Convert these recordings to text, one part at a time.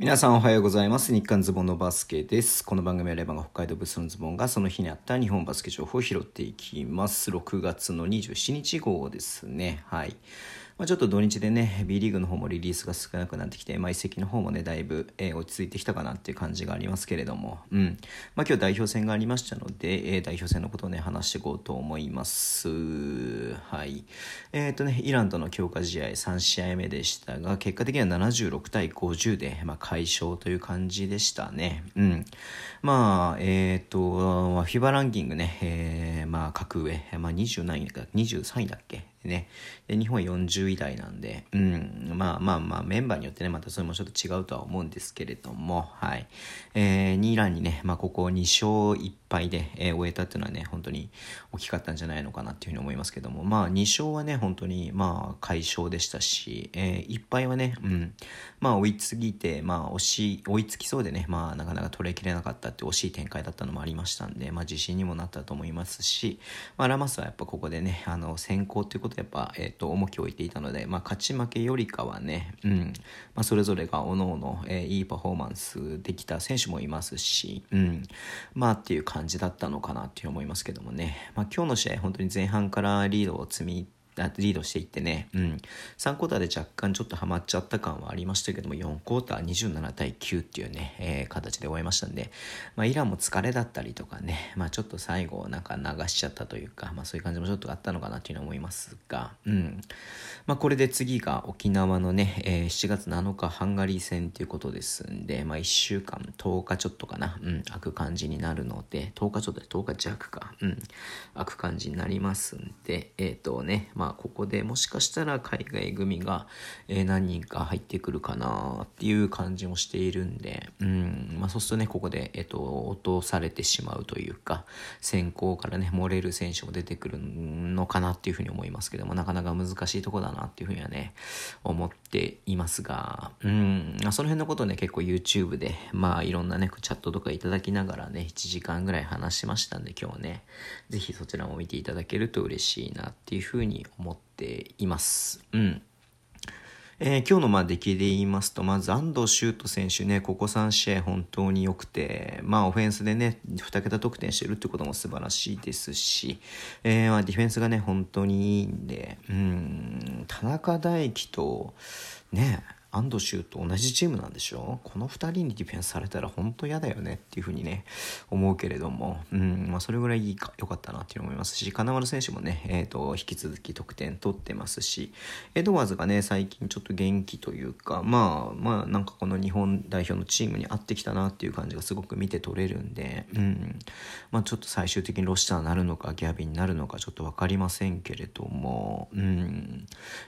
皆さんおはようございます。日刊ズボンのバスケです。この番組はレバンが北海道ブースのズボンがその日にあった日本バスケ情報を拾っていきます。6月の27日号ですね。はい。まあ、ちょっと土日でね、B リーグの方もリリースが少なくなってきて、まあ、移籍の方もね、だいぶ、えー、落ち着いてきたかなっていう感じがありますけれども、うん。まあ、今日代表戦がありましたので、えー、代表戦のことをね、話していこうと思います。はい。えっ、ー、とね、イランとの強化試合3試合目でしたが、結果的には76対50で、まあ、快勝という感じでしたね。うん。まあ、えっ、ー、と、フィバランキングね、えー、まあ、格上、まあ、20何位か、23位だっけ？ね。で、日本は40位台なんで、うん、まあまあまあ、メンバーによってね、またそれもちょっと違うとは思うんですけれども、はい。えー、ニーランにね、まあ、ここ2勝1敗で、えー、終えたっていうのはね、本当に大きかったんじゃないのかなっていうふうに思いますけども、まあ、2勝はね、本当に、まあ、快勝でしたし、えー、1敗はね、うん、まあ、追いつぎて、まあ、押し、追いつきそうでね、まあ、なかなか取れきれなかったって惜しい展開だったのもありましたんで、まあ、自信にもなったと思いますし、まあ、ラマスはやっぱここでね、あの、先行ということでやっぱ、えっ、ー、と、重きを置いていたので、まあ、勝ち負けよりかはね、うん、まあ、それぞれが各々、えー、いいパフォーマンスできた選手もいますし、うん、まあ、っていう感じだったのかなっていう思いますけどもね、まあ、今日の試合、本当に前半からリードを積みリードしていってね、うん、3クォーターで若干ちょっとハマっちゃった感はありましたけども、4クォーター27対9っていうね、えー、形で終えましたんで、まあ、イランも疲れだったりとかね、まあ、ちょっと最後なんか流しちゃったというか、まあ、そういう感じもちょっとあったのかなっていうのは思いますが、うん。まあ、これで次が沖縄のね、えー、7月7日ハンガリー戦ということですんで、まあ、1週間、10日ちょっとかな、うん、開く感じになるので、10日ちょっとで10日弱か、うん、開く感じになりますんで、えっ、ー、とね、ま、ここでもしかしたら海外組が、何人か入ってくるかなっていう感じもしているんで、うん、まあそうするとね、ここで、えっ、と、落とされてしまうというか、先行からね、漏れる選手も出てくるのかなっていうふうに思いますけども、なかなか難しいとこだなっていうふうにはね、思っていますが、うん、まあ、その辺のことね、結構 YouTube で、まあいろんなね、チャットとかいただきながらね、1時間ぐらい話しましたんで、今日ね、ぜひそちらも見ていただけると嬉しいなっていうふうに思っています。うん。えー、今日のまあ出来で言いますと、まず安藤修斗選手ね、ここ3試合本当に良くて、まあオフェンスでね、2桁得点してるってことも素晴らしいですし、えー、まあディフェンスがね、本当にいいんで、うん、田中大輝と、ね、安藤修と同じチームなんでしょ？この2人にディフェンスされたら本当嫌だよねっていうふうにね思うけれども、うんまあ、それぐらいいいかかったなっていう思いますし金丸選手もね、えーと、引き続き得点取ってますしエドワーズがね最近ちょっと元気というかまあまあなんかこの日本代表のチームに合ってきたなっていう感じがすごく見て取れるんで、うん。まあ、ちょっと最終的にロシターになるのかギャビンになるのかちょっと分かりませんけれども、うん、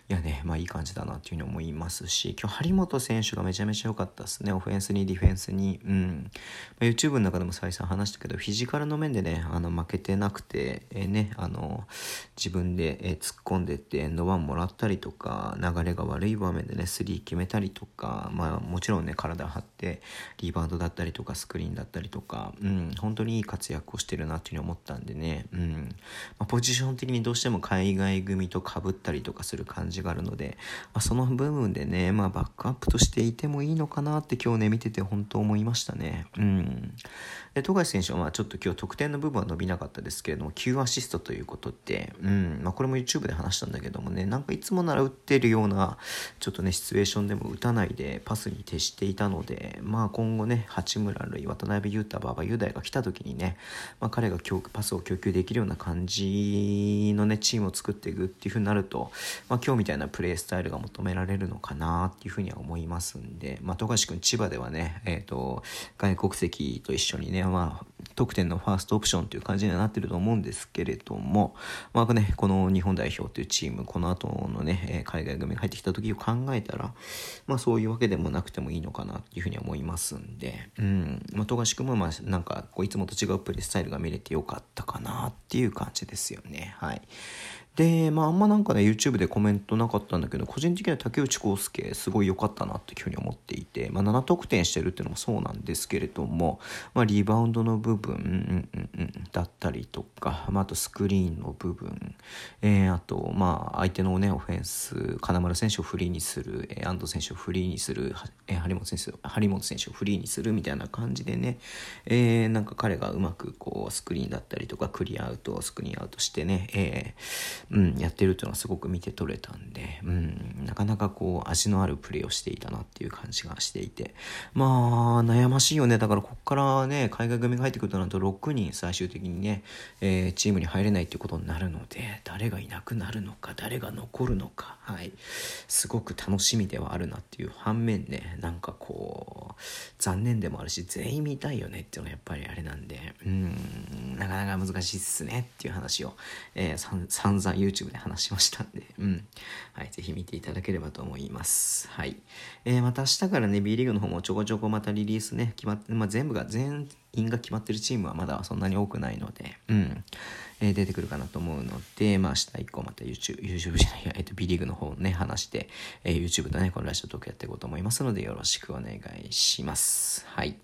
いやねまあいい感じだなっていうふうに思いますし今日張本選手がめちゃめちゃ良かったですね。オフェンスにディフェンスに。うん。まあ、YouTube の中でも再三話したけど、フィジカルの面でね、あの負けてなくて、えー、ね、あの、自分で、えー、突っ込んでってエンドワンもらったりとか、流れが悪い場面でね、スリー決めたりとか、まあもちろんね、体張って、リバウンドだったりとか、スクリーンだったりとか、うん、本当にいい活躍をしてるなっていうふうに思ったんでね、うん。まあ、ポジション的にどうしても海外組と被ったりとかする感じがあるので、まあ、その部分でね、まあバックアップとしていてもいいのかなって今日ね、見てて本当思いましたね。うん。で、富樫選手はまあちょっと今日得点の部分は伸びなかったですけれども、9アシストということで、うん。まあこれも YouTube で話したんだけどもね、なんかいつもなら打ってるような、ちょっとね、シチュエーションでも打たないでパスに徹していたので、まあ今後ね、八村塁、渡辺裕太、馬場雄大が来た時にね、まあ彼がパスを供給できるような感じのね、チームを作っていくっていう風になると、まあ今日みたいなプレースタイルが求められるのかなっていうふうには思いますんで、まあ、富樫君千葉ではね、えっ、ー、と、外国籍と一緒にね、まあ、得点のファーストオプションという感じにはなってると思うんですけれども、まあね、この日本代表というチーム、この後のね、海外組が入ってきた時を考えたら、まあそういうわけでもなくてもいいのかなっていうふうに思いますんで、うん、まあ富樫君もまあなんかこういつもと違うプレースタイルが見れてよかったかなっていう感じですよね。はい。で、まあ、あんまなんかね、YouTube でコメントなかったんだけど、個人的には竹内康介、すごい良かったなっていうふうに思っていて、まあ、7得点してるっていうのもそうなんですけれども、まあ、リバウンドの部分、うんうんうん、だったりとか、まあ、あとスクリーンの部分、えー、あと、まあ、相手のね、オフェンス、金丸選手をフリーにする、えー、安藤選手をフリーにする、えー、張本選手、張本選手をフリーにするみたいな感じでね、えー、なんか彼がうまくこう、スクリーンだったりとか、クリアアウト、スクリーンアウトしてね、えー、うん、やってるっていうのはすごく見て取れたんで、うん、なかなかこう味のあるプレーをしていたなっていう感じがしていて。まあ悩ましいよね。だからここからね海外組が入ってくるとなると6人最終的にね、えー、チームに入れないっていうことになるので誰がいなくなるのか誰が残るのかはい。すごく楽しみではあるなっていう反面ねなんかこう残念でもあるし全員見たいよねっていうのはやっぱりあれなんでうんなかなか難しいっすねっていう話を、えー、散々 YouTube で話しましたんで、うん。はい、ぜひ見ていただければと思います。はい。えー、また明日からね、B リーグの方もちょこちょこまたリリースね、決まって、まあ、全部が、全員が決まってるチームはまだそんなに多くないので、うん。え出てくるかなと思うので、まあ、明日以降また YouTube、YouTube じゃないや、えっと、B リーグの方ね、話して、えー、YouTube とね、このラジオトークやっていこうと思いますので、よろしくお願いします。はい。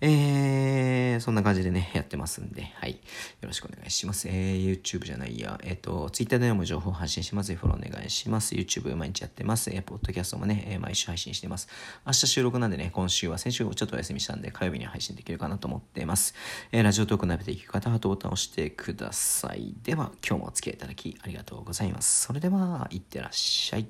えー、そんな感じでね、やってますんで、はい。よろしくお願いします。えー、YouTube じゃないや、えっ、ー、と、Twitter でも情報発信します。フォローお願いします。YouTube 毎日やってます。えー、ポッドキャストもね、えー、毎週配信してます。明日収録なんでね、今週は先週ちょっとお休みしたんで、火曜日に配信できるかなと思ってます。えー、ラジオトーク鍋ていく方は、ボタンを押してくださいさい。では、今日もお付き合いいただきありがとうございます。それでは、いってらっしゃい。